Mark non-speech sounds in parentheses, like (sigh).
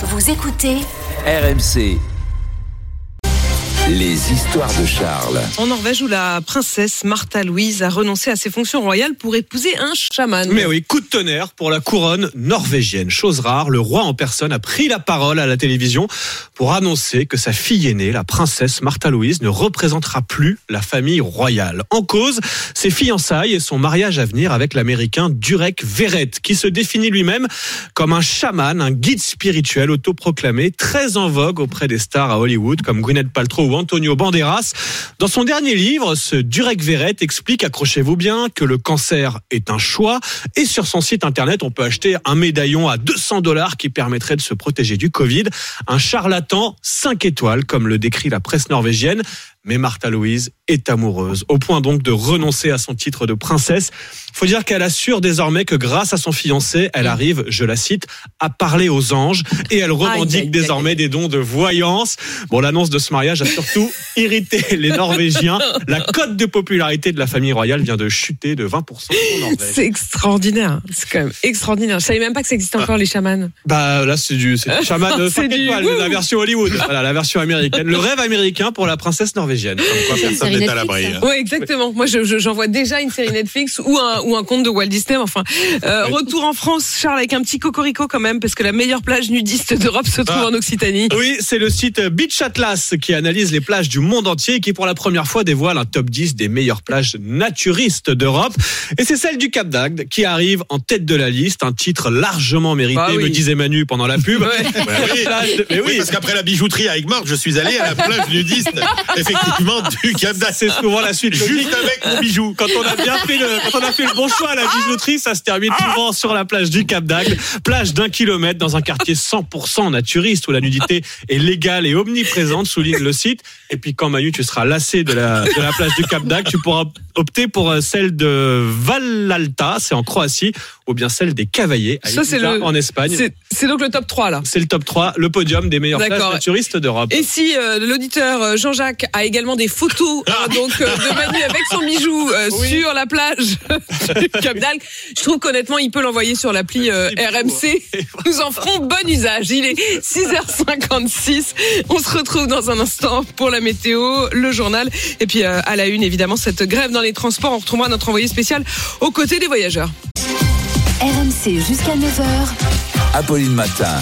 Vous écoutez RMC. Les histoires de Charles. En Norvège, où la princesse Martha Louise a renoncé à ses fonctions royales pour épouser un chaman. Mais oui, coup de tonnerre pour la couronne norvégienne. Chose rare, le roi en personne a pris la parole à la télévision pour annoncer que sa fille aînée, la princesse Martha Louise, ne représentera plus la famille royale. En cause, ses fiançailles et son mariage à venir avec l'américain Durek Verrett, qui se définit lui-même comme un chaman, un guide spirituel autoproclamé, très en vogue auprès des stars à Hollywood comme Gwyneth Paltrow ou Antonio Banderas. Dans son dernier livre, ce Durek Verrett explique, accrochez-vous bien, que le cancer est un choix. Et sur son site internet, on peut acheter un médaillon à 200 dollars qui permettrait de se protéger du Covid. Un charlatan 5 étoiles, comme le décrit la presse norvégienne. Mais Martha Louise est amoureuse, au point donc de renoncer à son titre de princesse. Faut dire qu'elle assure désormais que grâce à son fiancé, elle arrive, je la cite, à parler aux anges et elle revendique Aïe, aïe, aïe. désormais des dons de voyance. Bon, l'annonce de ce mariage a surtout (laughs) irrité les Norvégiens. La cote de popularité de la famille royale vient de chuter de 20% en Norvège. C'est extraordinaire. C'est quand même extraordinaire. Je savais même pas que ça existait encore les chamans. Bah là c'est du c'est du (laughs) chaman de C'est 5 du- la version Hollywood. Voilà, la version américaine. Le rêve américain pour la princesse norvégienne. Comme quoi personne n'est à l'abri. hein. Oui, exactement. Moi, je, je- j'en vois déjà une série Netflix ou un, ou un conte de Walt Disney. Enfin, Euh, retour en France, Charles, avec un petit cocorico quand même, parce que la meilleure plage nudiste d'Europe se trouve Ah. en Occitanie. Oui, c'est le site Beach Atlas qui analyse les plages du monde entier et qui pour la première fois dévoile un top 10 des meilleures plages naturistes d'Europe. Et c'est celle du Cap d'Agde qui arrive en tête de la liste, un titre largement mérité, Bah oui. me disait Manu pendant la pub. Ouais. (laughs) Bah oui. Mais Oui, oui, parce qu'après la bijouterie avec Marc, je suis allé à la plage nudiste, effectivement, (laughs) du Cap c'est souvent la suite. Juste avec mon bijou. Quand on a bien fait le, quand on a fait le bon choix à la bijouterie, ça se termine souvent sur la plage du Cap d'Agde, plage d'un kilomètre dans un quartier 100% naturiste où la nudité est légale et omniprésente, souligne le site. Et puis quand Manu, tu seras lassé de la, de la plage du Cap d'Agde, tu pourras opter pour celle de Valalta, c'est en Croatie, ou bien celle des Cavaillés à Ça, c'est Ibiza, le- en Espagne. C'est, donc le top 3 là. C'est le top 3, le podium des meilleures plages D'accord. naturistes d'Europe. Et si euh, l'auditeur euh, Jean-Jacques a également des photos donc euh, de Manu avec son bijou sur la plage du (laughs) Cap je trouve qu'honnêtement il peut l'envoyer sur l'appli RMC. Nous en ferons bon usage. Il est 6h56. On se retrouve dans un instant pour la météo, le journal et puis à la une évidemment cette grève dans les transports. On retrouvera notre envoyé spécial aux côtés des voyageurs. RMC jusqu'à 9h. Apolline Matin.